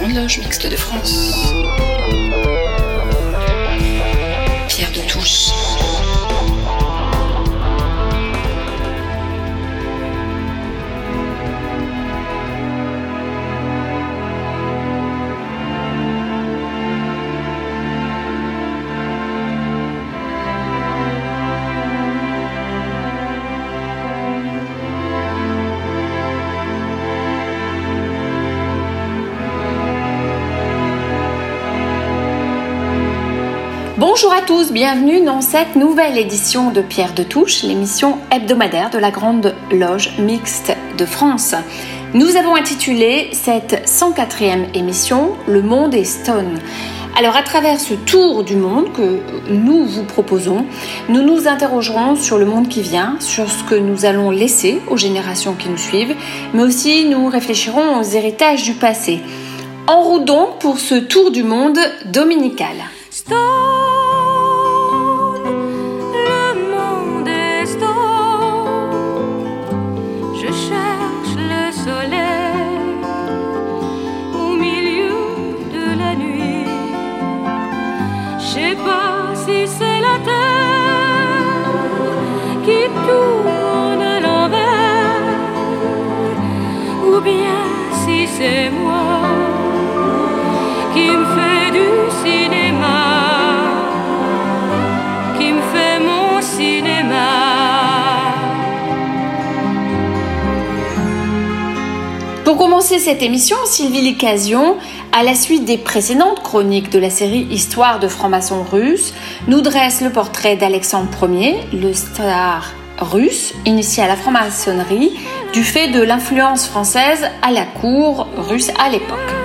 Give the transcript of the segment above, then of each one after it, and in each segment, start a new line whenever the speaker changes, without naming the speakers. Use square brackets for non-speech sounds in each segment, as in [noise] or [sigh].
Grande Loge Mixte de France.
Bienvenue dans cette nouvelle édition de Pierre de Touche, l'émission hebdomadaire de la Grande Loge Mixte de France. Nous avons intitulé cette 104e émission Le monde est stone. Alors à travers ce tour du monde que nous vous proposons, nous nous interrogerons sur le monde qui vient, sur ce que nous allons laisser aux générations qui nous suivent, mais aussi nous réfléchirons aux héritages du passé. En route donc pour ce tour du monde dominical.
Stone,
Pour commencer cette émission, Sylvie Licasion, à la suite des précédentes chroniques de la série Histoire de francs-maçons russes, nous dresse le portrait d'Alexandre Ier, le star russe initié à la franc-maçonnerie du fait de l'influence française à la cour russe à l'époque.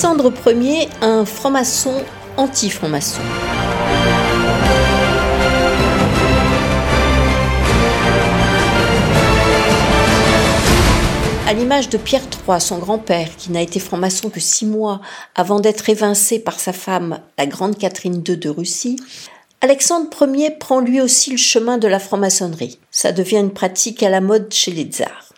Alexandre Ier, un franc-maçon anti-franc-maçon. À l'image de Pierre III, son grand-père, qui n'a été franc-maçon que six mois avant d'être évincé par sa femme, la grande Catherine II de Russie, Alexandre Ier prend lui aussi le chemin de la franc-maçonnerie. Ça devient une pratique à la mode chez les tsars.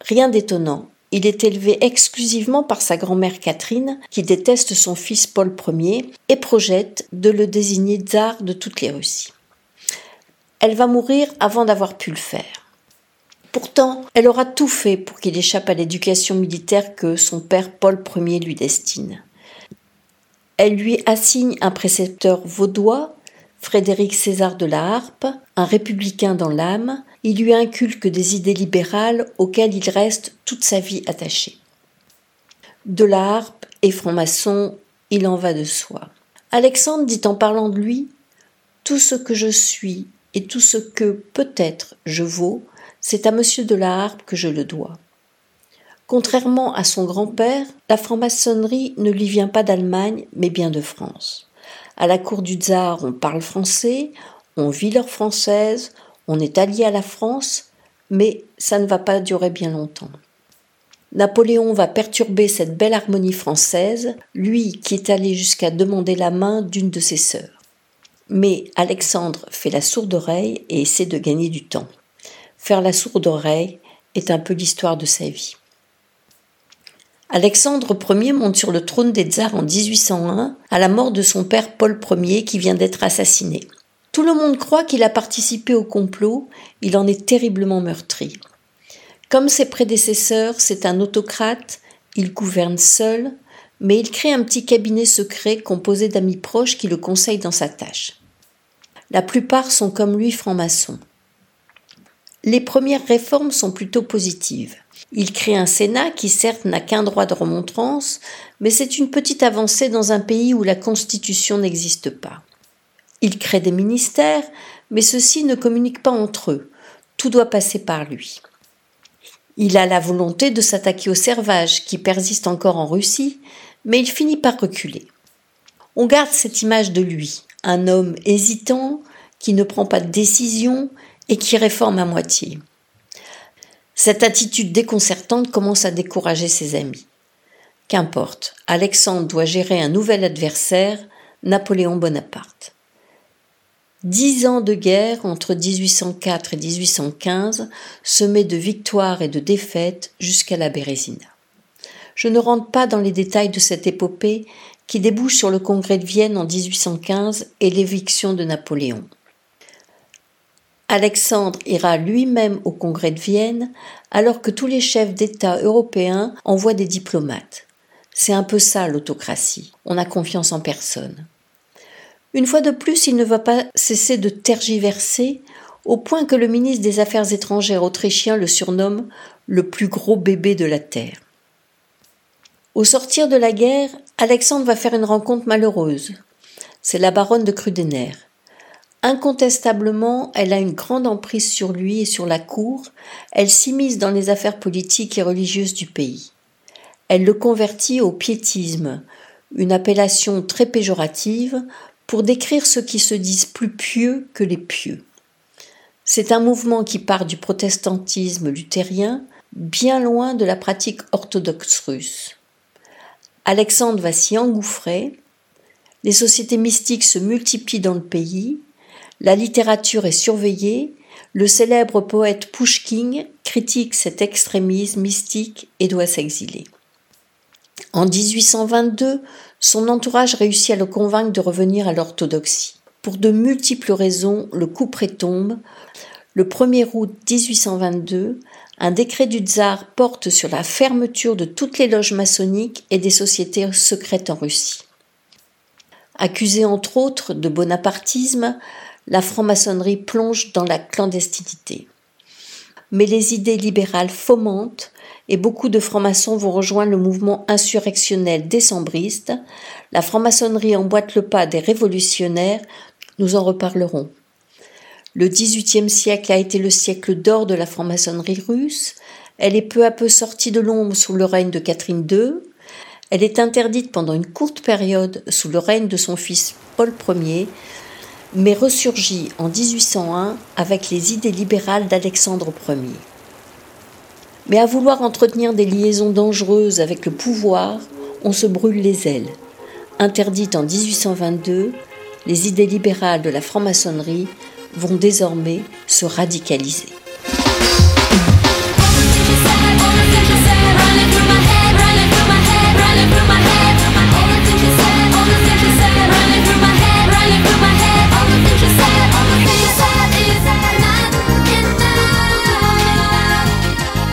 Rien d'étonnant, il est élevé exclusivement par sa grand-mère Catherine, qui déteste son fils Paul Ier et projette de le désigner tsar de toutes les Russies. Elle va mourir avant d'avoir pu le faire. Pourtant, elle aura tout fait pour qu'il échappe à l'éducation militaire que son père Paul Ier lui destine. Elle lui assigne un précepteur vaudois, Frédéric César de la Harpe, un républicain dans l'âme, il lui inculque des idées libérales auxquelles il reste toute sa vie attaché. De la Harpe et franc-maçon, il en va de soi. Alexandre dit en parlant de lui Tout ce que je suis et tout ce que peut-être je vaux, c'est à monsieur de la Harpe que je le dois. Contrairement à son grand-père, la franc-maçonnerie ne lui vient pas d'Allemagne, mais bien de France. À la cour du tsar, on parle français, on vit leur française, on est allié à la France, mais ça ne va pas durer bien longtemps. Napoléon va perturber cette belle harmonie française, lui qui est allé jusqu'à demander la main d'une de ses sœurs. Mais Alexandre fait la sourde oreille et essaie de gagner du temps. Faire la sourde oreille est un peu l'histoire de sa vie. Alexandre Ier monte sur le trône des tsars en 1801 à la mort de son père Paul Ier qui vient d'être assassiné. Tout le monde croit qu'il a participé au complot, il en est terriblement meurtri. Comme ses prédécesseurs, c'est un autocrate, il gouverne seul, mais il crée un petit cabinet secret composé d'amis proches qui le conseillent dans sa tâche. La plupart sont comme lui francs-maçons. Les premières réformes sont plutôt positives. Il crée un Sénat qui certes n'a qu'un droit de remontrance, mais c'est une petite avancée dans un pays où la Constitution n'existe pas. Il crée des ministères, mais ceux-ci ne communiquent pas entre eux. Tout doit passer par lui. Il a la volonté de s'attaquer au servage qui persiste encore en Russie, mais il finit par reculer. On garde cette image de lui, un homme hésitant, qui ne prend pas de décision et qui réforme à moitié. Cette attitude déconcertante commence à décourager ses amis. Qu'importe, Alexandre doit gérer un nouvel adversaire, Napoléon Bonaparte. Dix ans de guerre entre 1804 et 1815, semés de victoires et de défaites jusqu'à la Bérésina. Je ne rentre pas dans les détails de cette épopée qui débouche sur le congrès de Vienne en 1815 et l'éviction de Napoléon. Alexandre ira lui-même au congrès de Vienne alors que tous les chefs d'État européens envoient des diplomates. C'est un peu ça l'autocratie. On a confiance en personne. Une fois de plus, il ne va pas cesser de tergiverser au point que le ministre des Affaires étrangères autrichien le surnomme le plus gros bébé de la Terre. Au sortir de la guerre, Alexandre va faire une rencontre malheureuse. C'est la baronne de Krudener. Incontestablement, elle a une grande emprise sur lui et sur la cour, elle s'immisce dans les affaires politiques et religieuses du pays. Elle le convertit au piétisme, une appellation très péjorative pour décrire ceux qui se disent plus pieux que les pieux. C'est un mouvement qui part du protestantisme luthérien, bien loin de la pratique orthodoxe russe. Alexandre va s'y engouffrer, les sociétés mystiques se multiplient dans le pays, la littérature est surveillée, le célèbre poète Pushkin critique cet extrémisme mystique et doit s'exiler. En 1822, son entourage réussit à le convaincre de revenir à l'orthodoxie. Pour de multiples raisons, le coup prétombe. Le 1er août 1822, un décret du tsar porte sur la fermeture de toutes les loges maçonniques et des sociétés secrètes en Russie. Accusé entre autres de bonapartisme, la franc-maçonnerie plonge dans la clandestinité. Mais les idées libérales fomentent et beaucoup de francs-maçons vont rejoindre le mouvement insurrectionnel décembriste. La franc-maçonnerie emboîte le pas des révolutionnaires, nous en reparlerons. Le XVIIIe siècle a été le siècle d'or de la franc-maçonnerie russe. Elle est peu à peu sortie de l'ombre sous le règne de Catherine II. Elle est interdite pendant une courte période sous le règne de son fils Paul Ier, mais ressurgit en 1801 avec les idées libérales d'Alexandre Ier. Mais à vouloir entretenir des liaisons dangereuses avec le pouvoir, on se brûle les ailes. Interdite en 1822, les idées libérales de la franc-maçonnerie vont désormais se radicaliser.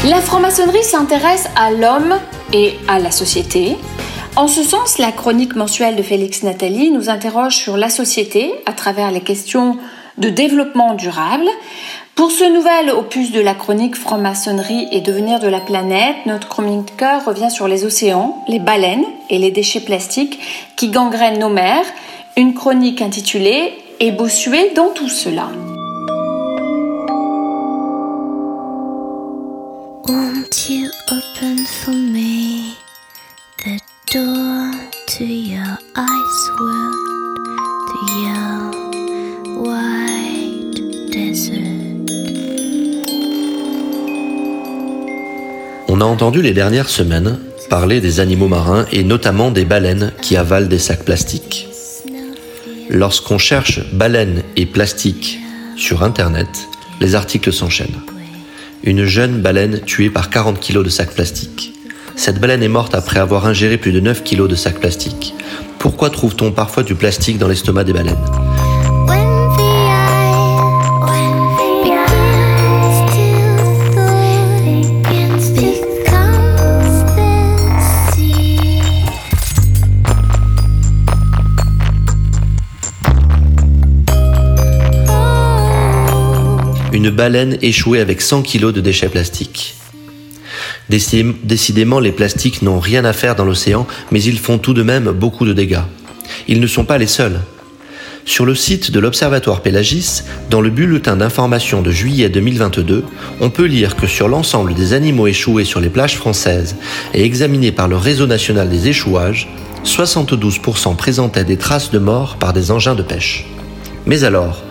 La franc-maçonnerie s'intéresse à l'homme et à la société. En ce sens, la chronique mensuelle de Félix Nathalie nous interroge sur la société à travers les questions de développement durable. Pour ce nouvel opus de la chronique franc-maçonnerie et devenir de la planète, notre chroniqueur revient sur les océans, les baleines et les déchets plastiques qui gangrènent nos mers. Une chronique intitulée Et bossuée dans tout cela.
Won't you open for me? The door to your ice world, to your white desert?
On a entendu les dernières semaines parler des animaux marins et notamment des baleines qui avalent des sacs plastiques. Lorsqu'on cherche baleines et plastique sur Internet, les articles s'enchaînent. Une jeune baleine tuée par 40 kg de sacs plastiques. Cette baleine est morte après avoir ingéré plus de 9 kg de sacs plastiques. Pourquoi trouve-t-on parfois du plastique dans l'estomac des baleines? Une baleine échouée avec 100 kg de déchets plastiques. Décidément, les plastiques n'ont rien à faire dans l'océan, mais ils font tout de même beaucoup de dégâts. Ils ne sont pas les seuls. Sur le site de l'Observatoire Pélagis, dans le bulletin d'information de juillet 2022, on peut lire que sur l'ensemble des animaux échoués sur les plages françaises et examinés par le Réseau national des échouages, 72% présentaient des traces de mort par des engins de pêche. Mais alors,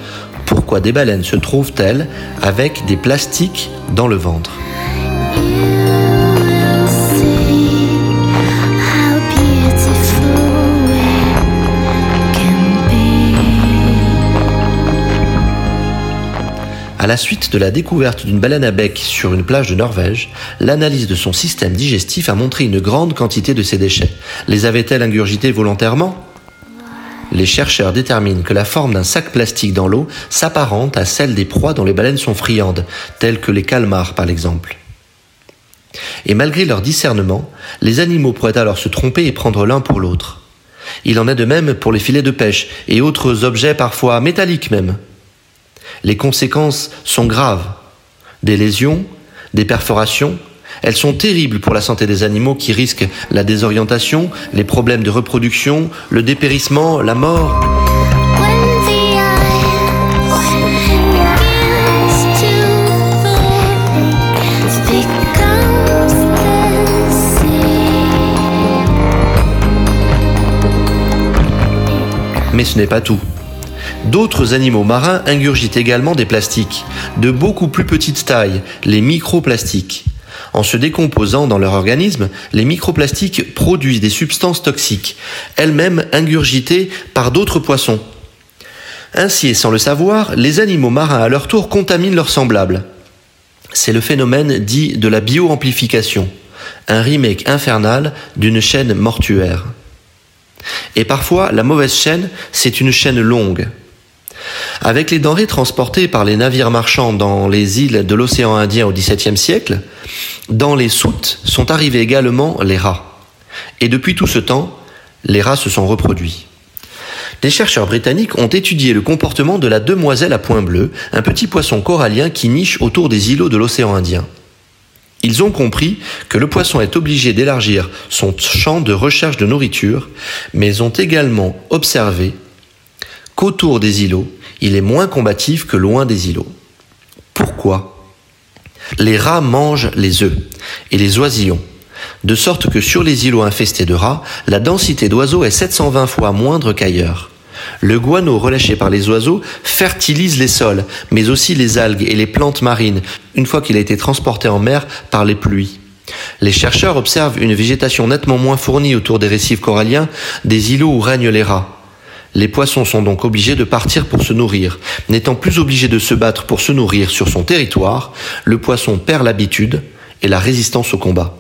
pourquoi des baleines se trouvent-elles avec des plastiques dans le ventre. À la suite de la découverte d'une baleine à bec sur une plage de Norvège, l'analyse de son système digestif a montré une grande quantité de ses déchets. Les avait-elle ingurgités volontairement? Les chercheurs déterminent que la forme d'un sac plastique dans l'eau s'apparente à celle des proies dont les baleines sont friandes, telles que les calmars par exemple. Et malgré leur discernement, les animaux pourraient alors se tromper et prendre l'un pour l'autre. Il en est de même pour les filets de pêche et autres objets parfois métalliques même. Les conséquences sont graves. Des lésions, des perforations, elles sont terribles pour la santé des animaux qui risquent la désorientation, les problèmes de reproduction, le dépérissement, la mort. Mais ce n'est pas tout. D'autres animaux marins ingurgitent également des plastiques, de beaucoup plus petite taille, les microplastiques. En se décomposant dans leur organisme, les microplastiques produisent des substances toxiques, elles-mêmes ingurgitées par d'autres poissons. Ainsi, et sans le savoir, les animaux marins à leur tour contaminent leurs semblables. C'est le phénomène dit de la bioamplification, un remake infernal d'une chaîne mortuaire. Et parfois, la mauvaise chaîne, c'est une chaîne longue. Avec les denrées transportées par les navires marchands dans les îles de l'océan Indien au XVIIe siècle, dans les soutes sont arrivés également les rats. Et depuis tout ce temps, les rats se sont reproduits. Des chercheurs britanniques ont étudié le comportement de la demoiselle à point bleu, un petit poisson corallien qui niche autour des îlots de l'océan Indien. Ils ont compris que le poisson est obligé d'élargir son champ de recherche de nourriture, mais ont également observé qu'autour des îlots, il est moins combatif que loin des îlots. Pourquoi? Les rats mangent les œufs et les oisillons, de sorte que sur les îlots infestés de rats, la densité d'oiseaux est 720 fois moindre qu'ailleurs. Le guano relâché par les oiseaux fertilise les sols, mais aussi les algues et les plantes marines, une fois qu'il a été transporté en mer par les pluies. Les chercheurs observent une végétation nettement moins fournie autour des récifs coralliens des îlots où règnent les rats. Les poissons sont donc obligés de partir pour se nourrir. N'étant plus obligés de se battre pour se nourrir sur son territoire, le poisson perd l'habitude et la résistance au combat.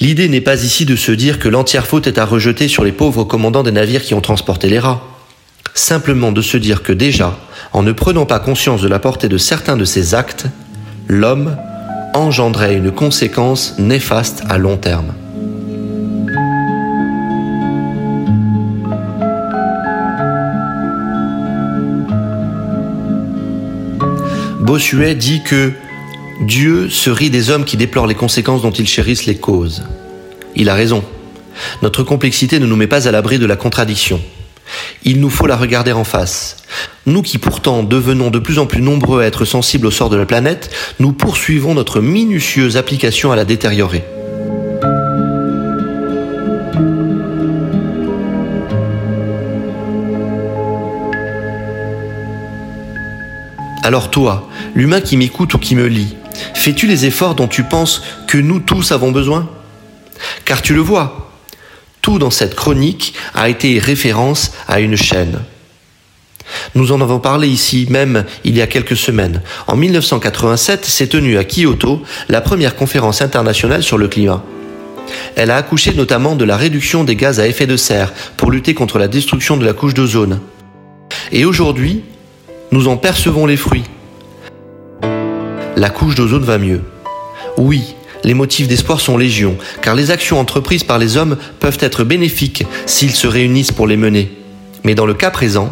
L'idée n'est pas ici de se dire que l'entière faute est à rejeter sur les pauvres commandants des navires qui ont transporté les rats. Simplement de se dire que déjà, en ne prenant pas conscience de la portée de certains de ces actes, l'homme engendrait une conséquence néfaste à long terme. Bossuet dit que Dieu se rit des hommes qui déplorent les conséquences dont ils chérissent les causes. Il a raison. Notre complexité ne nous met pas à l'abri de la contradiction. Il nous faut la regarder en face. Nous qui pourtant devenons de plus en plus nombreux à être sensibles au sort de la planète, nous poursuivons notre minutieuse application à la détériorer. Alors toi, l'humain qui m'écoute ou qui me lit, fais-tu les efforts dont tu penses que nous tous avons besoin? Car tu le vois, tout dans cette chronique a été référence à une chaîne. Nous en avons parlé ici même il y a quelques semaines. En 1987 s'est tenue à Kyoto la première conférence internationale sur le climat. Elle a accouché notamment de la réduction des gaz à effet de serre pour lutter contre la destruction de la couche d'ozone. Et aujourd'hui, nous en percevons les fruits. La couche d'ozone va mieux. Oui, les motifs d'espoir sont légion, car les actions entreprises par les hommes peuvent être bénéfiques s'ils se réunissent pour les mener. Mais dans le cas présent,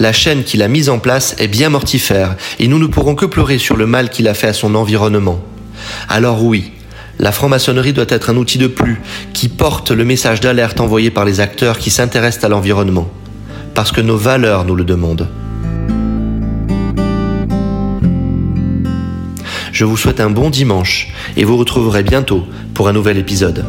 la chaîne qu'il a mise en place est bien mortifère, et nous ne pourrons que pleurer sur le mal qu'il a fait à son environnement. Alors oui, la franc-maçonnerie doit être un outil de plus qui porte le message d'alerte envoyé par les acteurs qui s'intéressent à l'environnement, parce que nos valeurs nous le demandent. Je vous souhaite un bon dimanche et vous retrouverez bientôt pour un nouvel épisode.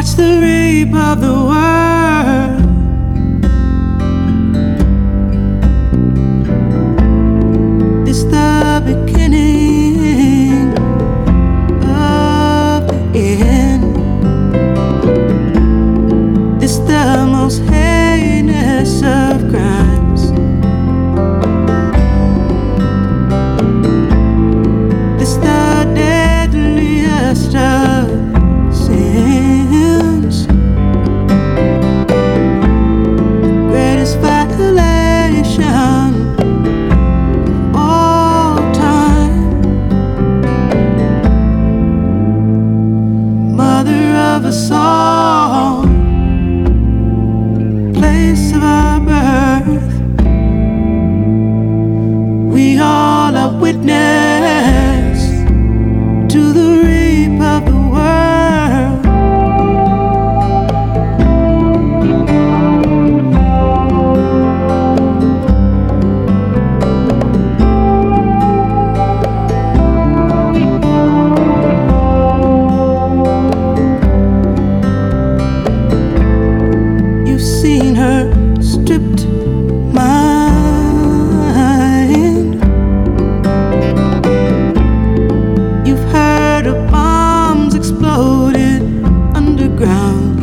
Watch the rape of the world. ground.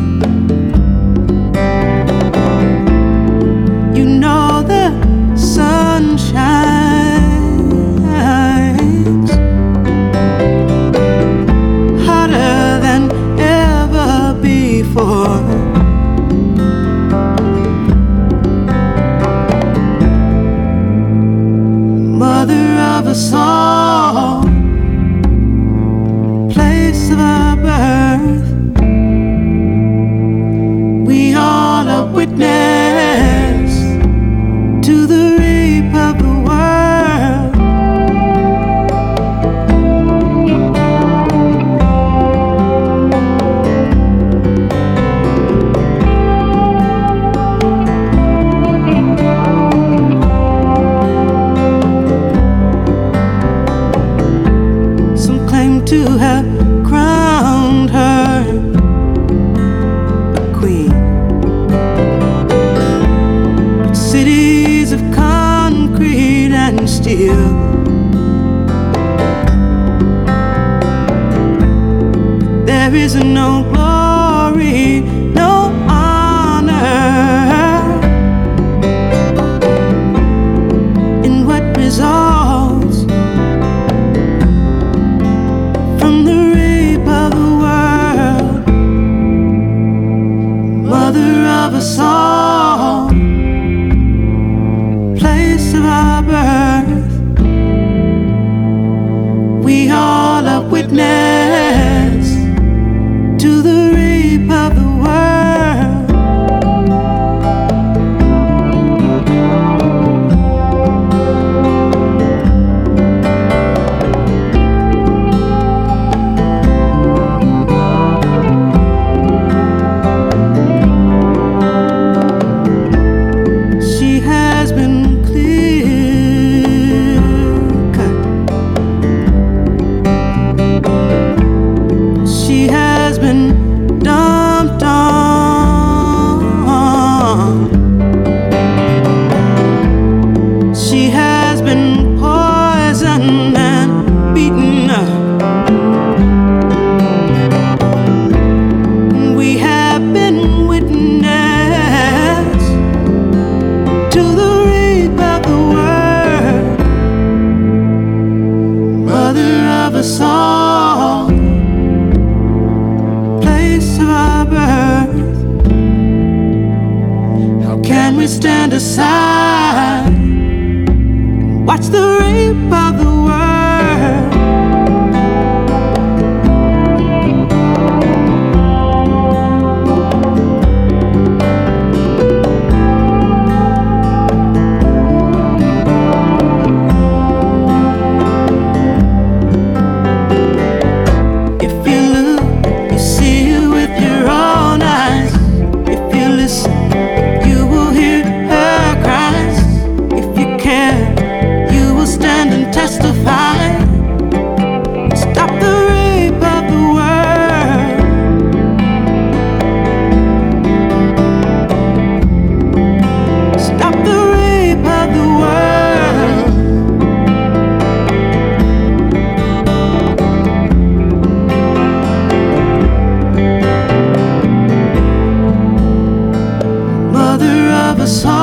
of a song.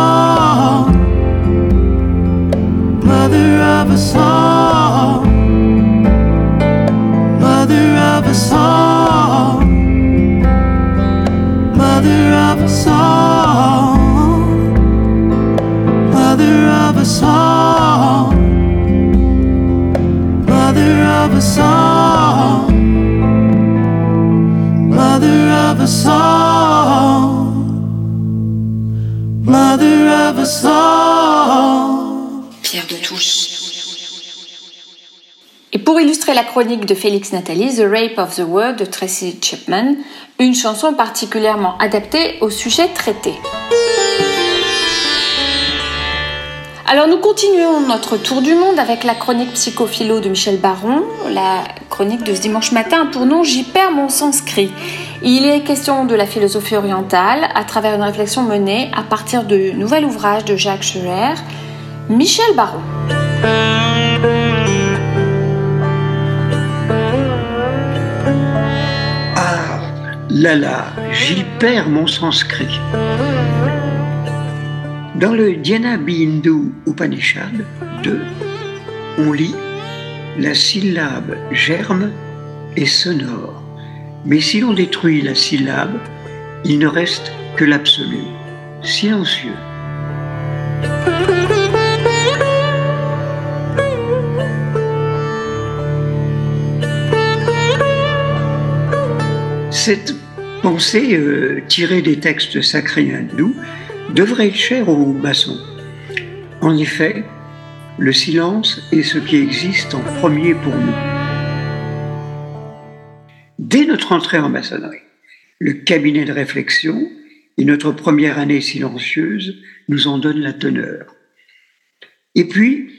Pierre de Touche.
Et pour illustrer la chronique de Félix Nathalie, The Rape of the World de Tracy Chapman, une chanson particulièrement adaptée au sujet traité. Alors nous continuons notre tour du monde avec la chronique psychophilo de Michel Baron. La chronique de ce dimanche matin pour nom J'y perds mon sanskrit. Il est question de la philosophie orientale à travers une réflexion menée à partir du nouvel ouvrage de Jacques Scheuer, Michel Baron.
Ah, là là, j'y perds mon sanskrit. Dans le Dhyana Bindu Upanishad 2, on lit La syllabe germe et sonore. Mais si l'on détruit la syllabe, il ne reste que l'absolu, silencieux. Cette pensée euh, tirée des textes sacrés hindous devrait être chère aux maçons. En effet, le silence est ce qui existe en premier pour nous. Dès notre entrée en maçonnerie, le cabinet de réflexion et notre première année silencieuse nous en donnent la teneur. Et puis,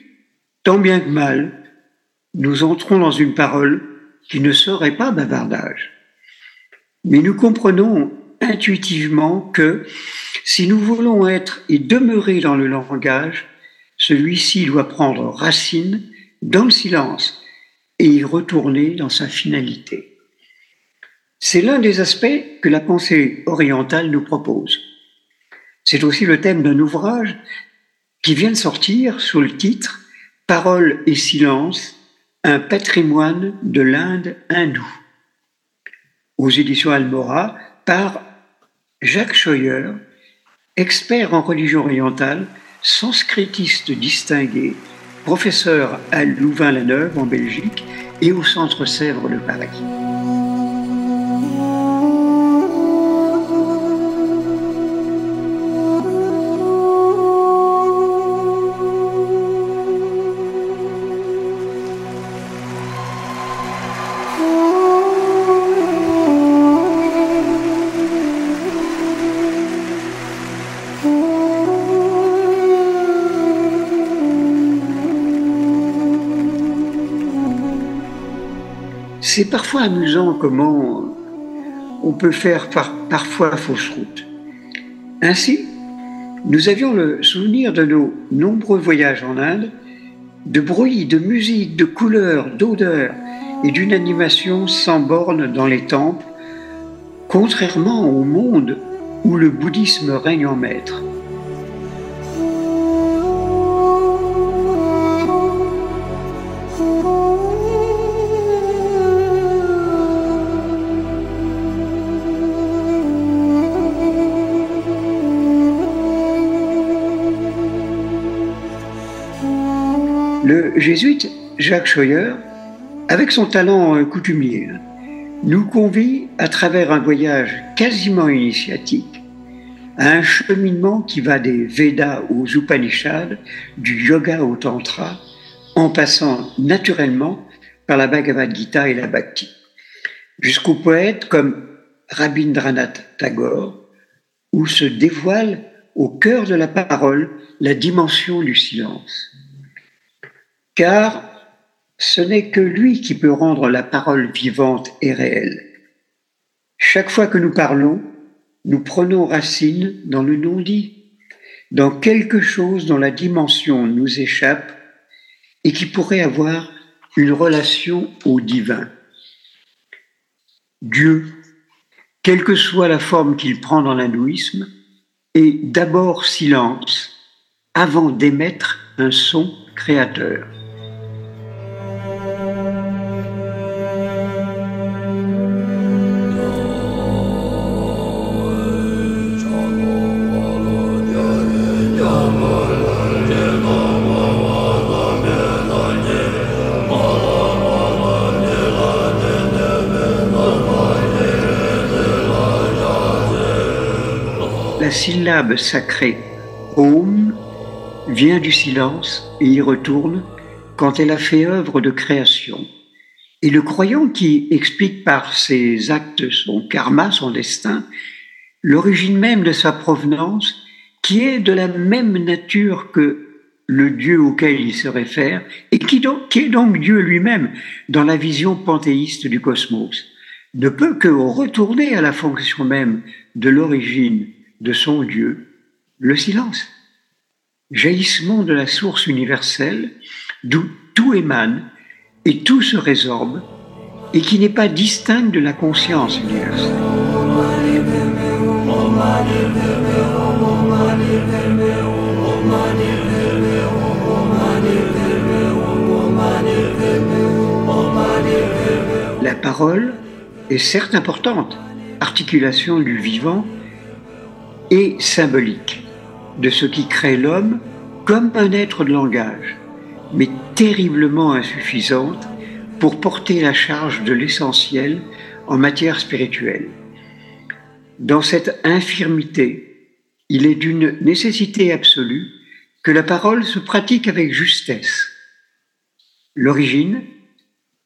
tant bien que mal, nous entrons dans une parole qui ne serait pas bavardage. Mais nous comprenons intuitivement que si nous voulons être et demeurer dans le langage, celui-ci doit prendre racine dans le silence et y retourner dans sa finalité. C'est l'un des aspects que la pensée orientale nous propose. C'est aussi le thème d'un ouvrage qui vient de sortir sous le titre Parole et silence, un patrimoine de l'Inde hindoue aux éditions Almora par Jacques Scheuer, expert en religion orientale, sanskritiste distingué, professeur à Louvain-la-Neuve en Belgique et au Centre Sèvres de Paris. C'est parfois amusant comment on peut faire par- parfois fausse route. Ainsi, nous avions le souvenir de nos nombreux voyages en Inde, de bruits, de musique, de couleurs, d'odeurs et d'une animation sans borne dans les temples, contrairement au monde où le bouddhisme règne en maître. Jésuite Jacques Scheuer, avec son talent euh, coutumier, hein, nous convie à travers un voyage quasiment initiatique à un cheminement qui va des Védas aux Upanishads, du yoga au tantra, en passant naturellement par la Bhagavad Gita et la Bhakti, jusqu'aux poètes comme Rabindranath Tagore, où se dévoile au cœur de la parole la dimension du silence car ce n'est que lui qui peut rendre la parole vivante et réelle. Chaque fois que nous parlons, nous prenons racine dans le non-dit, dans quelque chose dont la dimension nous échappe et qui pourrait avoir une relation au divin. Dieu, quelle que soit la forme qu'il prend dans l'hindouisme, est d'abord silence avant d'émettre un son créateur. Syllabe sacrée Om vient du silence et y retourne quand elle a fait œuvre de création. Et le croyant qui explique par ses actes son karma, son destin, l'origine même de sa provenance, qui est de la même nature que le Dieu auquel il se réfère, et qui, qui est donc Dieu lui-même dans la vision panthéiste du cosmos, ne peut que retourner à la fonction même de l'origine de son Dieu, le silence. Jaillissement de la source universelle, d'où tout émane et tout se résorbe, et qui n'est pas distinct de la conscience universelle. La parole est certes importante, articulation du vivant et symbolique de ce qui crée l'homme comme un être de langage, mais terriblement insuffisante pour porter la charge de l'essentiel en matière spirituelle. Dans cette infirmité, il est d'une nécessité absolue que la parole se pratique avec justesse. L'origine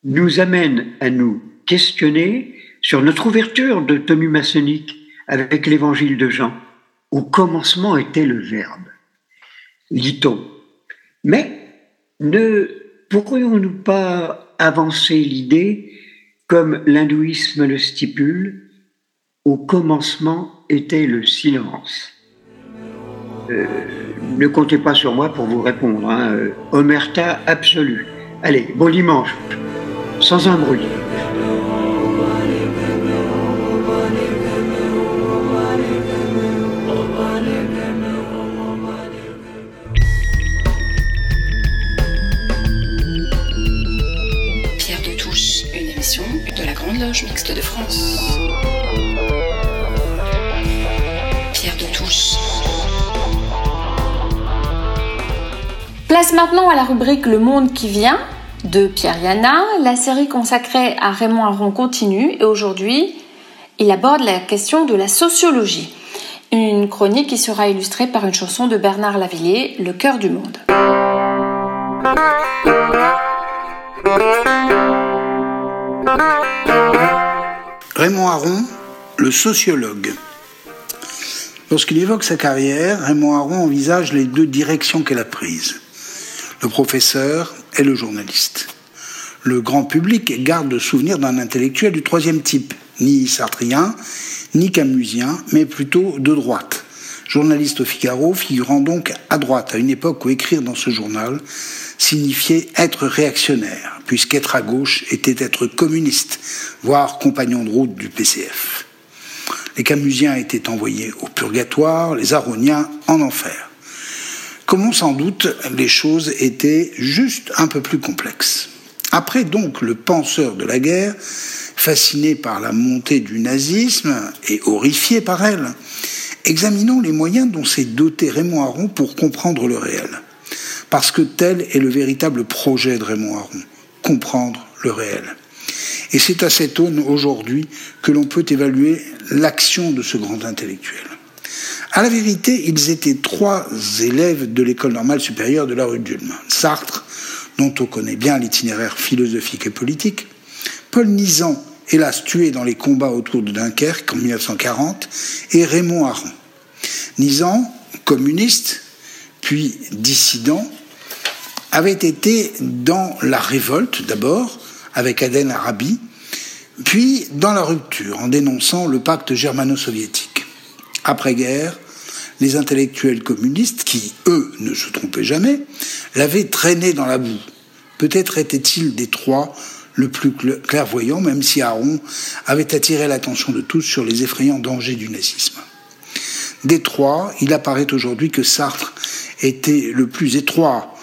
nous amène à nous questionner sur notre ouverture de tenue maçonnique avec l'évangile de Jean. Au commencement était le Verbe. Lit-on. Mais ne pourrions-nous pas avancer l'idée, comme l'hindouisme le stipule, au commencement était le silence Euh, Ne comptez pas sur moi pour vous répondre. Hein. euh, Omerta absolue. Allez, bon dimanche, sans un bruit.
Place maintenant à la rubrique Le Monde qui vient de Pierre Yana. La série consacrée à Raymond Aron continue et aujourd'hui, il aborde la question de la sociologie. Une chronique qui sera illustrée par une chanson de Bernard Lavillier, Le cœur du monde.
Raymond Aron, le sociologue. Lorsqu'il évoque sa carrière, Raymond Aron envisage les deux directions qu'elle a prises, le professeur et le journaliste. Le grand public garde le souvenir d'un intellectuel du troisième type, ni sartrien, ni camusien, mais plutôt de droite. Journaliste au Figaro, figurant donc à droite, à une époque où écrire dans ce journal signifiait être réactionnaire, puisqu'être à gauche était être communiste, voire compagnon de route du PCF. Les Camusiens étaient envoyés au purgatoire, les Aroniens en enfer. Comment sans doute les choses étaient juste un peu plus complexes. Après donc le penseur de la guerre, fasciné par la montée du nazisme et horrifié par elle, examinons les moyens dont s'est doté Raymond Aron pour comprendre le réel. Parce que tel est le véritable projet de Raymond Aron, comprendre le réel. Et c'est à cette aune aujourd'hui que l'on peut évaluer l'action de ce grand intellectuel. À la vérité, ils étaient trois élèves de l'école normale supérieure de la rue d'Ulm. Sartre, dont on connaît bien l'itinéraire philosophique et politique, Paul Nizan, hélas tué dans les combats autour de Dunkerque en 1940, et Raymond Aron. Nizan, communiste, puis dissident, avait été dans la révolte d'abord, avec Aden Arabi, puis dans la rupture, en dénonçant le pacte germano-soviétique. Après-guerre, les intellectuels communistes, qui, eux, ne se trompaient jamais, l'avaient traîné dans la boue. Peut-être était-il des trois le plus clairvoyant, même si Aaron avait attiré l'attention de tous sur les effrayants dangers du nazisme. Des trois, il apparaît aujourd'hui que Sartre était le plus étroit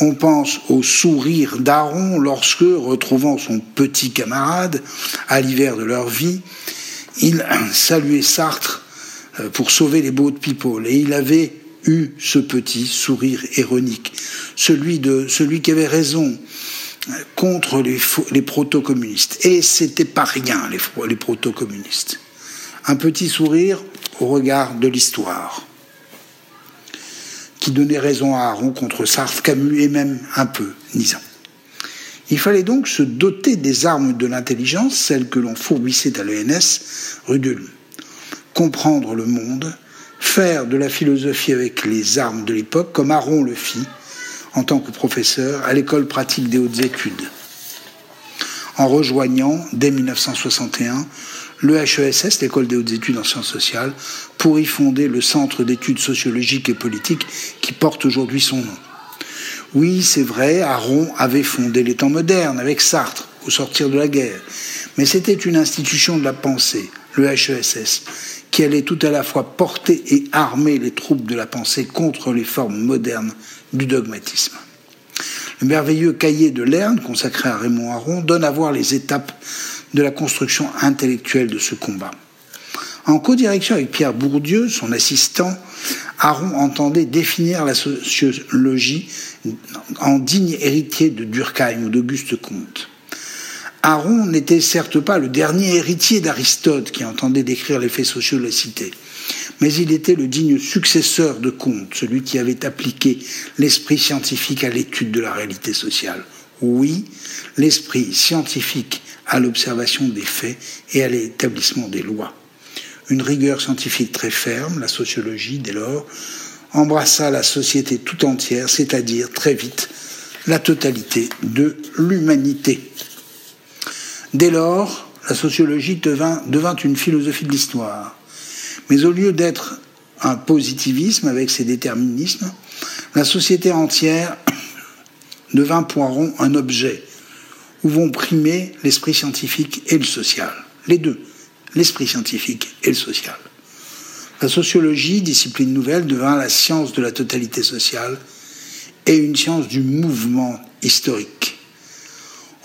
On pense au sourire d'Aaron lorsque, retrouvant son petit camarade à l'hiver de leur vie, il saluait Sartre pour sauver les beaux de people. Et il avait eu ce petit sourire ironique, celui, de, celui qui avait raison euh, contre les, proto-communistes. Et c'était pas rien, les, proto-communistes. Un petit sourire au regard de l'histoire, qui donnait raison à Aaron contre Sartre, Camus et même un peu Nizan. Il fallait donc se doter des armes de l'intelligence, celles que l'on fourbissait à l'ENS, rue. Comprendre le monde, faire de la philosophie avec les armes de l'époque, comme Aaron le fit en tant que professeur à l'école pratique des hautes études. En rejoignant, dès 1961, le HESS, l'école des hautes études en sciences sociales, pour y fonder le centre d'études sociologiques et politiques qui porte aujourd'hui son nom. Oui, c'est vrai, Aaron avait fondé les temps modernes avec Sartre au sortir de la guerre, mais c'était une institution de la pensée, le HESS, qui allait tout à la fois porter et armer les troupes de la pensée contre les formes modernes du dogmatisme. Le merveilleux cahier de Lerne, consacré à Raymond Aron, donne à voir les étapes de la construction intellectuelle de ce combat. En codirection avec Pierre Bourdieu, son assistant, Aron entendait définir la sociologie en digne héritier de Durkheim ou d'Auguste Comte. Aron n'était certes pas le dernier héritier d'Aristote qui entendait décrire les faits sociaux de la cité, mais il était le digne successeur de Comte, celui qui avait appliqué l'esprit scientifique à l'étude de la réalité sociale. Oui, l'esprit scientifique à l'observation des faits et à l'établissement des lois. Une rigueur scientifique très ferme, la sociologie, dès lors, embrassa la société tout entière, c'est-à-dire très vite la totalité de l'humanité. Dès lors, la sociologie devint, une philosophie de l'histoire. Mais au lieu d'être un positivisme avec ses déterminismes, la société entière [coughs] devint Poiron un objet où vont primer l'esprit scientifique et le social. Les deux, l'esprit scientifique et le social. La sociologie, discipline nouvelle, devint la science de la totalité sociale et une science du mouvement historique.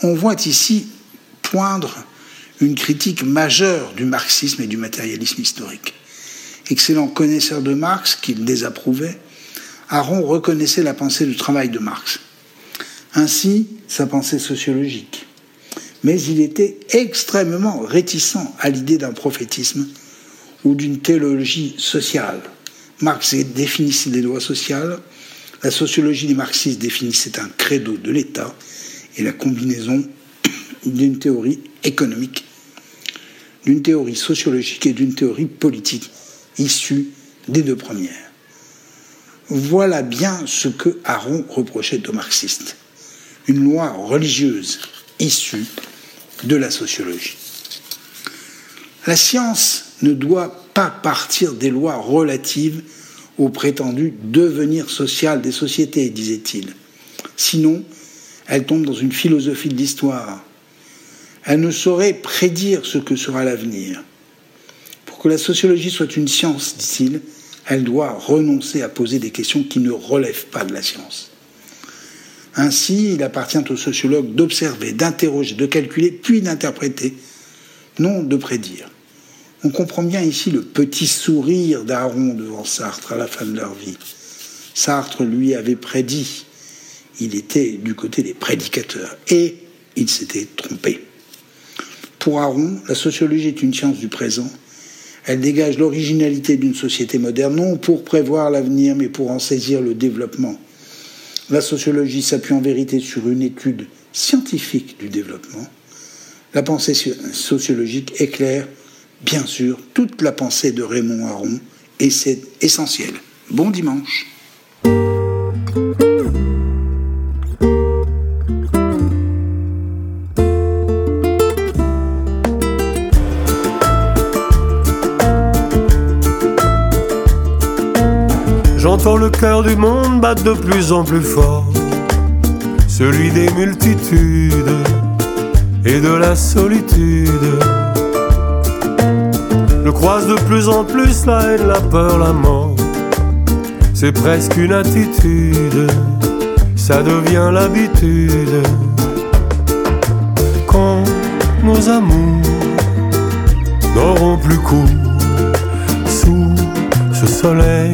On voit ici poindre une critique majeure du marxisme et du matérialisme historique. Excellent connaisseur de Marx, qu'il désapprouvait, Aron reconnaissait la pensée du travail de Marx. Ainsi, sa pensée sociologique. Mais il était extrêmement réticent à l'idée d'un prophétisme ou d'une théologie sociale. Marx définissait des lois sociales, la sociologie des marxistes définissait un credo de l'État et la combinaison d'une théorie économique, d'une théorie sociologique et d'une théorie politique issue des deux premières. Voilà bien ce que Aaron reprochait aux marxistes. Une loi religieuse issue de la sociologie. La science ne doit pas partir des lois relatives au prétendu devenir social des sociétés, disait-il. Sinon, elle tombe dans une philosophie de l'histoire. Elle ne saurait prédire ce que sera l'avenir. Pour que la sociologie soit une science, dit-il, elle doit renoncer à poser des questions qui ne relèvent pas de la science. Ainsi, il appartient aux sociologues d'observer, d'interroger, de calculer, puis d'interpréter, non de prédire. On comprend bien ici le petit sourire d'Aaron devant Sartre à la fin de leur vie. Sartre, lui, avait prédit. Il était du côté des prédicateurs. Et il s'était trompé. Pour Aaron, la sociologie est une science du présent. Elle dégage l'originalité d'une société moderne, non pour prévoir l'avenir, mais pour en saisir le développement. La sociologie s'appuie en vérité sur une étude scientifique du développement. La pensée sociologique éclaire, bien sûr, toute la pensée de Raymond Aron, et c'est essentiel. Bon dimanche.
Du monde battre de plus en plus fort, celui des multitudes et de la solitude. Je croise de plus en plus la haine, la peur, la mort. C'est presque une attitude, ça devient l'habitude. Quand nos amours n'auront plus cours sous ce soleil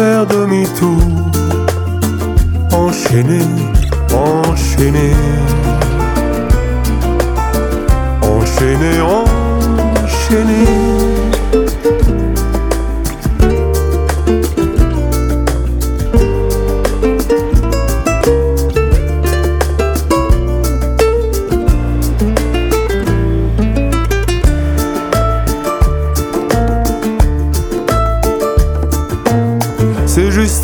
faire demi-tour, enchaîner, enchaîner, enchaîner, enchaîner.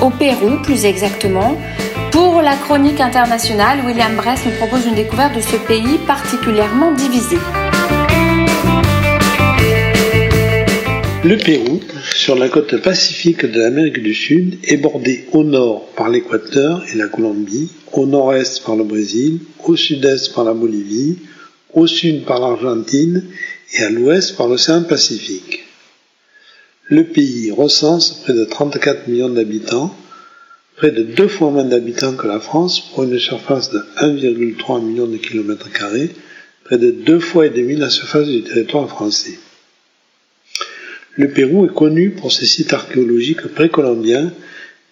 Au Pérou plus exactement. Pour la chronique internationale, William Bress nous propose une découverte de ce pays particulièrement divisé.
Le Pérou, sur la côte pacifique de l'Amérique du Sud, est bordé au nord par l'Équateur et la Colombie, au nord-est par le Brésil, au sud-est par la Bolivie, au sud par l'Argentine et à l'ouest par l'océan Pacifique. Le pays recense près de 34 millions d'habitants, près de deux fois moins d'habitants que la France pour une surface de 1,3 million de kilomètres carrés, près de deux fois et demi la surface du territoire français. Le Pérou est connu pour ses sites archéologiques précolombiens,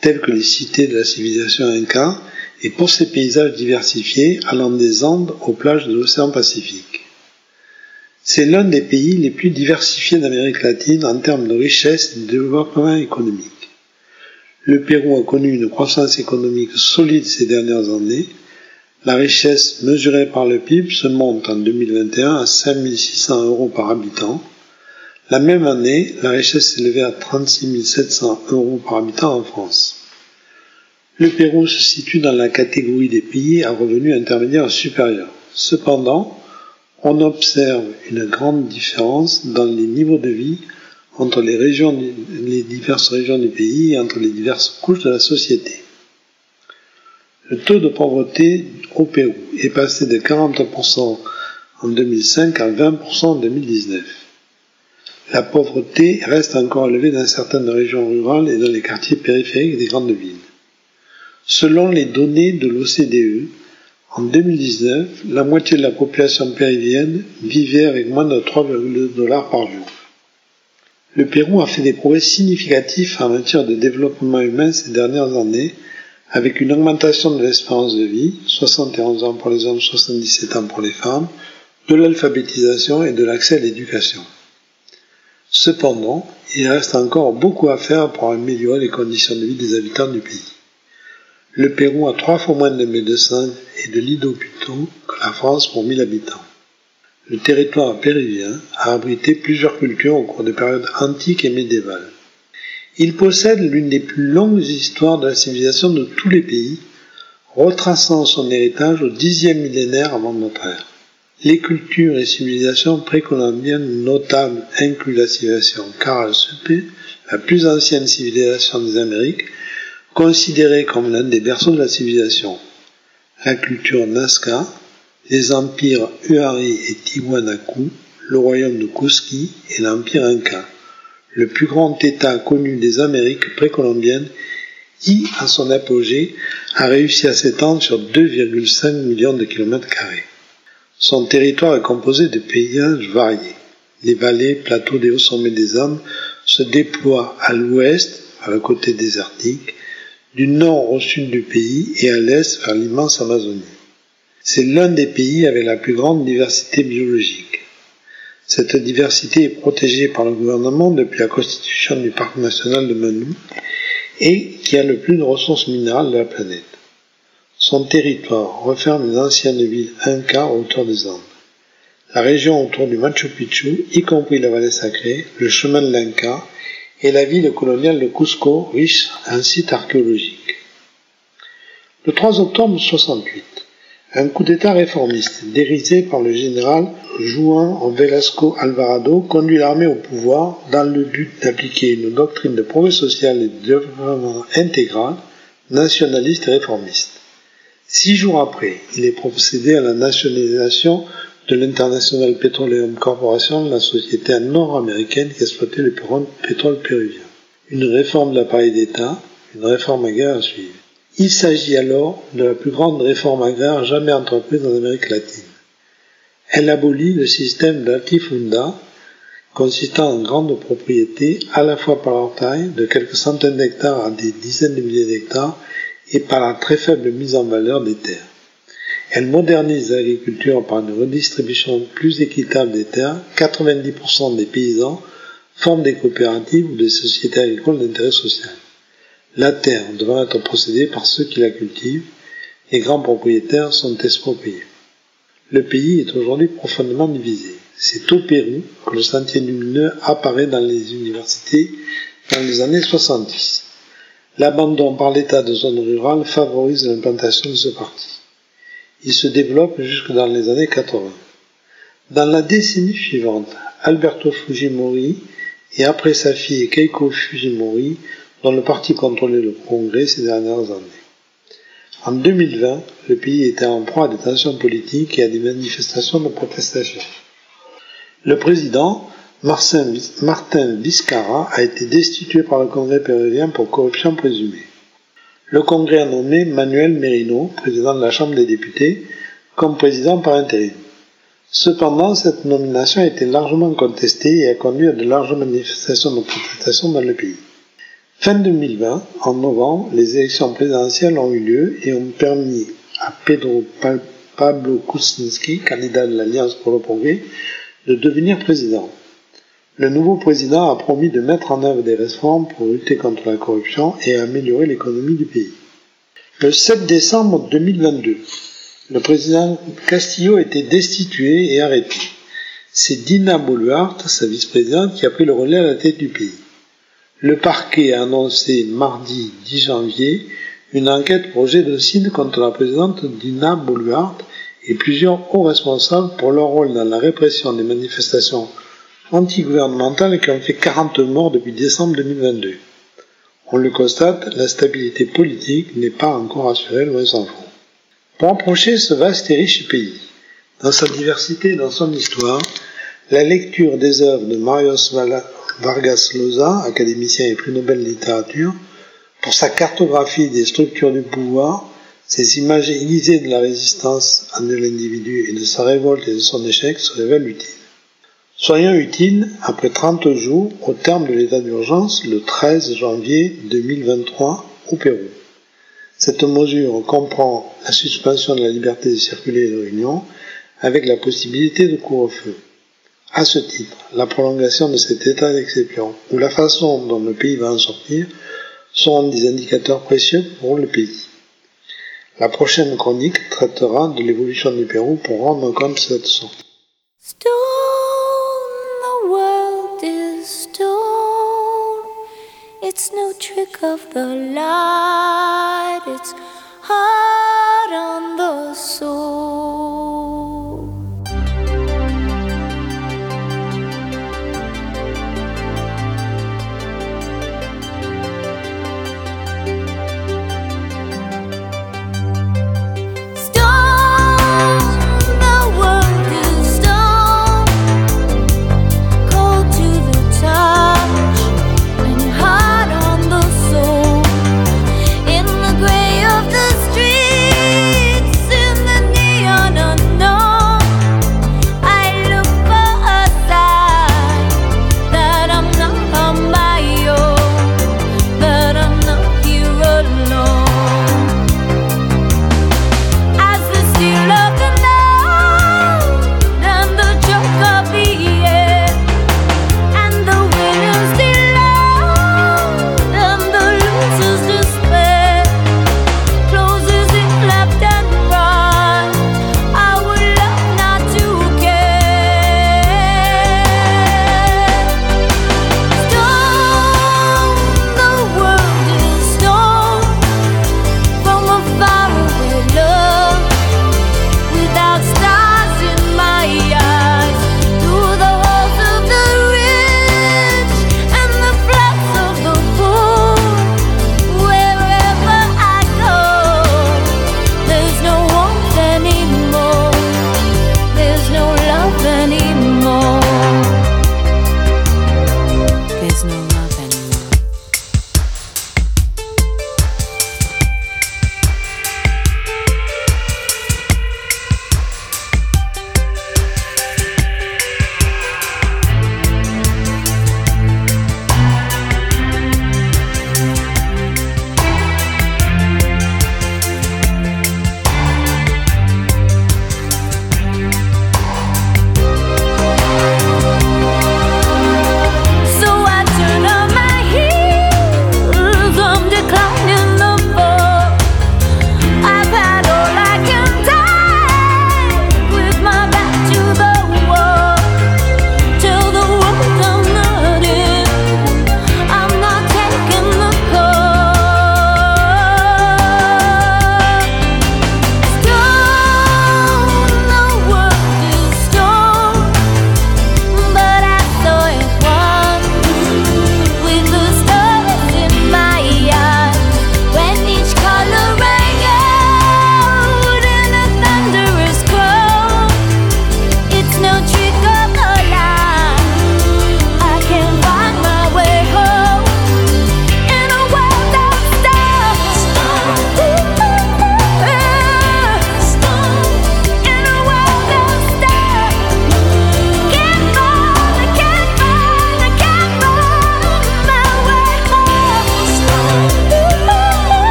tels que les cités de la civilisation inca, et pour ses paysages diversifiés allant des Andes aux plages de l'océan Pacifique. C'est l'un des pays les plus diversifiés d'Amérique latine en termes de richesse et de développement économique. Le Pérou a connu une croissance économique solide ces dernières années. La richesse mesurée par le PIB se monte en 2021 à 5600 euros par habitant. La même année, la richesse s'élevait à 36 700 euros par habitant en France. Le Pérou se situe dans la catégorie des pays à revenus intermédiaires supérieurs. Cependant, on observe une grande différence dans les niveaux de vie entre les, régions, diverses régions du pays et entre les diverses couches de la société. Le taux de pauvreté au Pérou est passé de 40% en 2005 à 20% en 2019. La pauvreté reste encore élevée dans certaines régions rurales et dans les quartiers périphériques des grandes villes. Selon les données de l'OCDE, En 2019, la moitié de la population péruvienne vivait avec moins de 3,2 dollars par jour. Le Pérou a fait des progrès significatifs en matière de développement humain ces dernières années, avec une augmentation de l'espérance de vie, 71 ans pour les hommes, 77 ans pour les femmes, de l'alphabétisation et de l'accès à l'éducation. Cependant, il reste encore beaucoup à faire pour améliorer les conditions de vie des habitants du pays. Le Pérou a trois fois moins de médecins et de lits d'hôpitaux que la France pour 1000 habitants. Le territoire péruvien a abrité plusieurs cultures au cours des périodes antiques et médiévales. Il possède l'une des plus longues histoires de la civilisation de tous les pays, retraçant son héritage au dixième millénaire avant notre ère. Les cultures et civilisations précolombiennes notables incluent la civilisation Caral-Supé, la plus ancienne civilisation des Amériques, considérée comme l'un des berceaux de la civilisation. La culture Nazca, les empires Huari et Tiwanaku, le royaume de Kuski et l'empire Inca, le plus grand État connu des Amériques précolombiennes qui, à son apogée, a réussi à s'étendre sur 2,5 millions de kilomètres carrés. Son territoire est composé de paysages variés. Les vallées, plateaux des hauts sommets des Andes se déploient à l'ouest, vers le côté désertique, du nord au sud du pays et à l'est vers l'immense Amazonie. C'est l'un des pays avec la plus grande diversité biologique. Cette diversité est protégée par le gouvernement depuis la constitution du parc national de Manu et qui a le plus de ressources minérales de la planète. Son territoire referme les anciennes villes Inca autour des Andes. La région autour du Machu Picchu, y compris la vallée sacrée, le chemin de l'Inca et la ville coloniale de Cusco, riche en site archéologique. Le 3 octobre 68, un coup d'État réformiste, dérisé par le général Juan Velasco Alvarado, conduit l'armée au pouvoir dans le but d'appliquer une doctrine de progrès social et de développement intégral, nationaliste et réformiste. Six jours après, il est procédé à la nationalisation de l'International Petroleum Corporation, la société nord-américaine qui exploitait le pétrole péruvien. Une réforme de l'appareil d'État, une réforme agraire à suivre. Il s'agit alors de la plus grande réforme agraire jamais entreprise en Amérique latine. Elle abolit le système d'altifunda, consistant en grandes propriétés, à la fois par leur taille, de quelques centaines d'hectares à des dizaines de milliers d'hectares, et par la très faible mise en valeur des terres. Elle modernise l'agriculture par une redistribution plus équitable des terres. 90% des paysans forment des coopératives ou des sociétés agricoles d'intérêt social. La terre devant être possédée par ceux qui la cultivent, les grands propriétaires sont expropriés. Le pays est aujourd'hui profondément divisé. C'est au Pérou que le sentier lumineux apparaît dans les universités dans les années 70. L'abandon par l'État de zones rurales favorise l'implantation de ce parti. Il se développe jusque dans les années 80. Dans la décennie suivante, Alberto Fujimori et après sa fille Keiko Fujimori, dont le parti contrôlait le Congrès ces dernières années. En 2020, le pays était en proie à des tensions politiques et à des manifestations de protestation. Le président, Martin Vizcarra, a été destitué par le Congrès péruvien pour corruption présumée. Le Congrès a nommé Manuel Merino, président de la Chambre des députés, comme président par intérim. Cependant, cette nomination a été largement contestée et a conduit à de larges manifestations de protestation dans le pays. Fin 2020, en novembre, les élections présidentielles ont eu lieu et ont permis à Pedro Pablo Kuczynski, candidat de l'Alliance pour le progrès, de devenir président. Le nouveau président a promis de mettre en œuvre des réformes pour lutter contre la corruption et améliorer l'économie du pays. Le 7 décembre 2022, le président Castillo a été destitué et arrêté. C'est Dina Boluarte, sa vice-présidente, qui a pris le relais à la tête du pays. Le parquet a annoncé mardi 10 janvier une enquête pour génocide contre la présidente Dina Boluarte et plusieurs hauts responsables pour leur rôle dans la répression des manifestations antigouvernementales qui ont fait 40 morts depuis décembre 2022. On le constate, la stabilité politique n'est pas encore assurée, loin s'en faut. Pour approcher ce vaste et riche pays, dans sa diversité et dans son histoire, la lecture des œuvres de Marius Vargas Llosa, académicien et prix Nobel de littérature, pour sa cartographie des structures du pouvoir, Ces images aiguisées de la résistance de l'individu et de sa révolte et de son échec se révèlent utiles. Soyons utiles après 30 jours au terme de l'état d'urgence le 13 janvier 2023 au Pérou. Cette mesure comprend la suspension de la liberté de circuler et de réunion avec la possibilité de couvre-feu. À ce titre, la prolongation de cet état d'exception ou la façon dont le pays va en sortir sont des indicateurs précieux pour le pays. La prochaine chronique traitera de l'évolution du Pérou pour rendre compte de cette sortie.
Stone. It's no trick of the light, it's hard on the soul.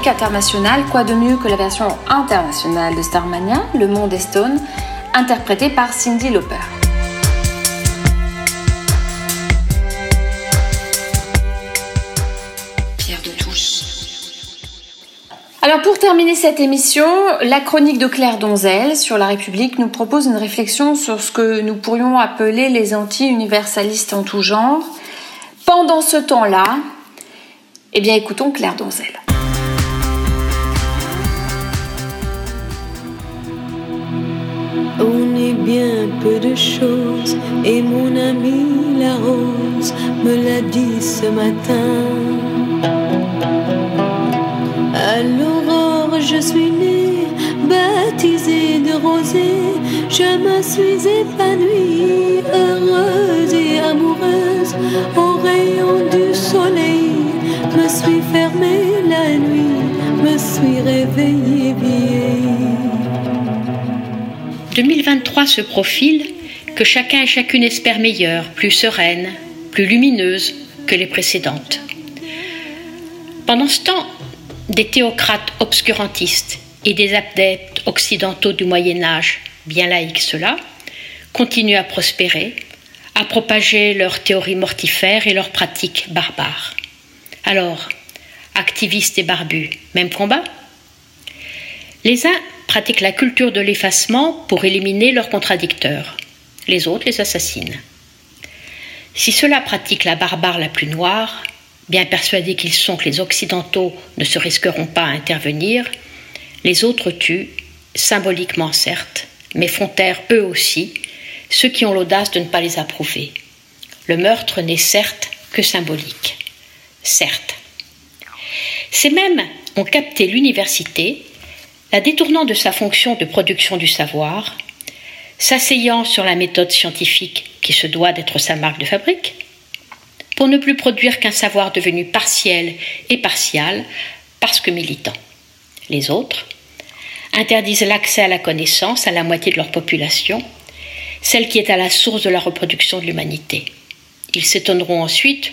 La chronique internationale, quoi de mieux que la version internationale de Starmania, Le Monde est Stone, interprétée par Cindy Lauper.
Pierre de Touche.
Alors pour terminer cette émission, la chronique de Claire Donzel sur la République nous propose une réflexion sur ce que nous pourrions appeler les anti-universalistes en tout genre. Pendant ce temps-là, eh bien écoutons Claire Donzel.
Bien peu de choses. Et mon ami la rose me l'a dit ce matin. À l'aurore, je suis née, baptisée de rosée. Je me suis épanouie, heureuse et amoureuse. Au rayon du soleil, me suis fermée la nuit, me suis réveillée
2023 se profile, que chacun et chacune espère meilleure, plus sereine, plus lumineuse que les précédentes. Pendant ce temps, des théocrates obscurantistes et des adeptes occidentaux du Moyen Âge, bien laïcs ceux-là, continuent à prospérer, à propager leurs théories mortifères et leurs pratiques barbares. Alors, activistes et barbus, même combat? Les uns pratiquent la culture de l'effacement pour éliminer leurs contradicteurs. Les autres les assassinent. Si ceux-là pratiquent la barbare la plus noire, bien persuadés qu'ils sont que les Occidentaux ne se risqueront pas à intervenir, les autres tuent, symboliquement certes, mais font taire eux aussi ceux qui ont l'audace de ne pas les approuver. Le meurtre n'est certes que symbolique. Certes. Ces mêmes ont capté l'université, la détournant de sa fonction de production du savoir, s'asseyant sur la méthode scientifique qui se doit d'être sa marque de fabrique, pour ne plus produire qu'un savoir devenu partiel et partial parce que militant. Les autres interdisent l'accès à la connaissance à la moitié de leur population, celle qui est à la source de la reproduction de l'humanité. Ils s'étonneront ensuite,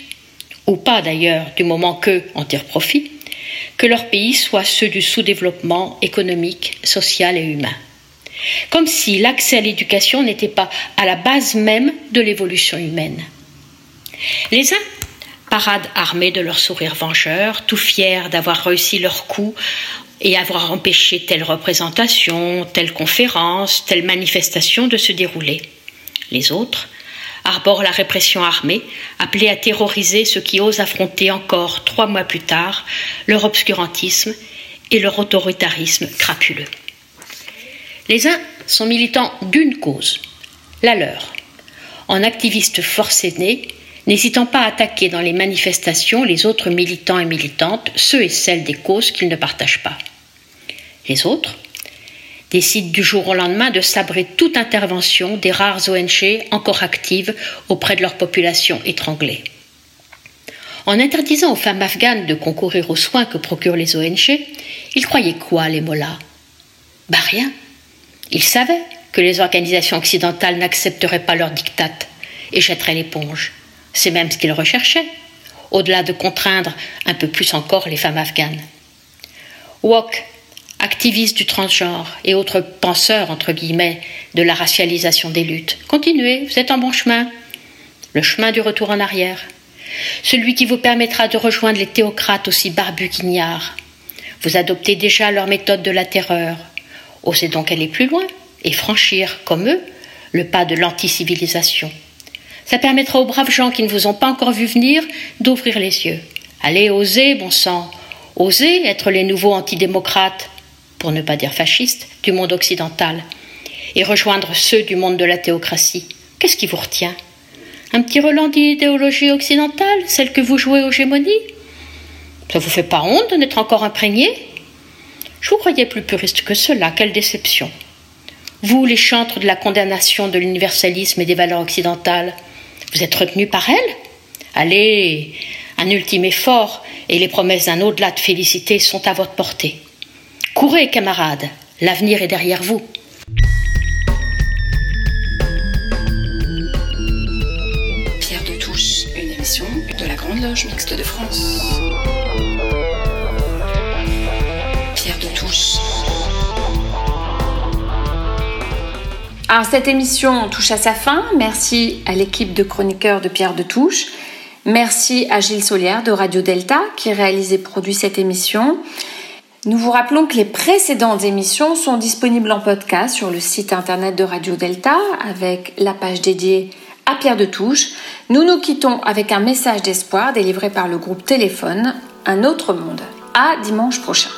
ou pas d'ailleurs, du moment qu'eux en tirent profit, que leurs pays soient ceux du sous-développement économique, social et humain. Comme si l'accès à l'éducation n'était pas à la base même de l'évolution humaine. Les uns paradent armés de leur sourire vengeur, tout fiers d'avoir réussi leur coup et avoir empêché telle représentation, telle conférence, telle manifestation de se dérouler. Les autres arborent la répression armée, appelée à terroriser ceux qui osent affronter encore, trois mois plus tard, leur obscurantisme et leur autoritarisme crapuleux. Les uns sont militants d'une cause, la leur, en activistes forcenés, n'hésitant pas à attaquer dans les manifestations les autres militants et militantes, ceux et celles des causes qu'ils ne partagent pas. Les autres décident du jour au lendemain de sabrer toute intervention des rares ONG encore actives auprès de leur population étranglée. En interdisant aux femmes afghanes de concourir aux soins que procurent les ONG, ils croyaient quoi, les mollahs? Bah rien. Ils savaient que les organisations occidentales n'accepteraient pas leurs dictates et jetteraient l'éponge. C'est même ce qu'ils recherchaient, au-delà de contraindre un peu plus encore les femmes afghanes. Wok, activistes du transgenre et autres penseurs, entre guillemets, de la racialisation des luttes, continuez, vous êtes en bon chemin. Le chemin du retour en arrière. Celui qui vous permettra de rejoindre les théocrates aussi barbus qu'ignares. Vous adoptez déjà leur méthode de la terreur. Osez donc aller plus loin et franchir, comme eux, le pas de l'anticivilisation. Ça permettra aux braves gens qui ne vous ont pas encore vu venir d'ouvrir les yeux. Allez, osez, bon sang, osez être les nouveaux antidémocrates, pour ne pas dire fascistes, du monde occidental, et rejoindre ceux du monde de la théocratie. Qu'est-ce qui vous retient? Un petit relent d'idéologie occidentale, celle que vous jouez aux gémonies? Ça vous fait pas honte de n'être encore imprégné? Je vous croyais plus puriste que cela, quelle déception. Vous, les chantres de la condamnation de l'universalisme et des valeurs occidentales, vous êtes retenus par elles Allez, un ultime effort et les promesses d'un au-delà de félicité sont à votre portée. Courez, camarades, l'avenir est derrière vous.
Pierre de Touche, une émission de la Grande Loge Mixte de France. Pierre de Touche.
Alors cette émission touche à sa fin. Merci à l'équipe de chroniqueurs de Pierre de Touche. Merci à Gilles Solière de Radio Delta qui réalise et produit cette émission. Nous vous rappelons que les précédentes émissions sont disponibles en podcast sur le site internet de Radio Delta avec la page dédiée à Pierre de Touche. Nous nous quittons avec un message d'espoir délivré par le groupe Téléphone, Un autre monde. À dimanche prochain.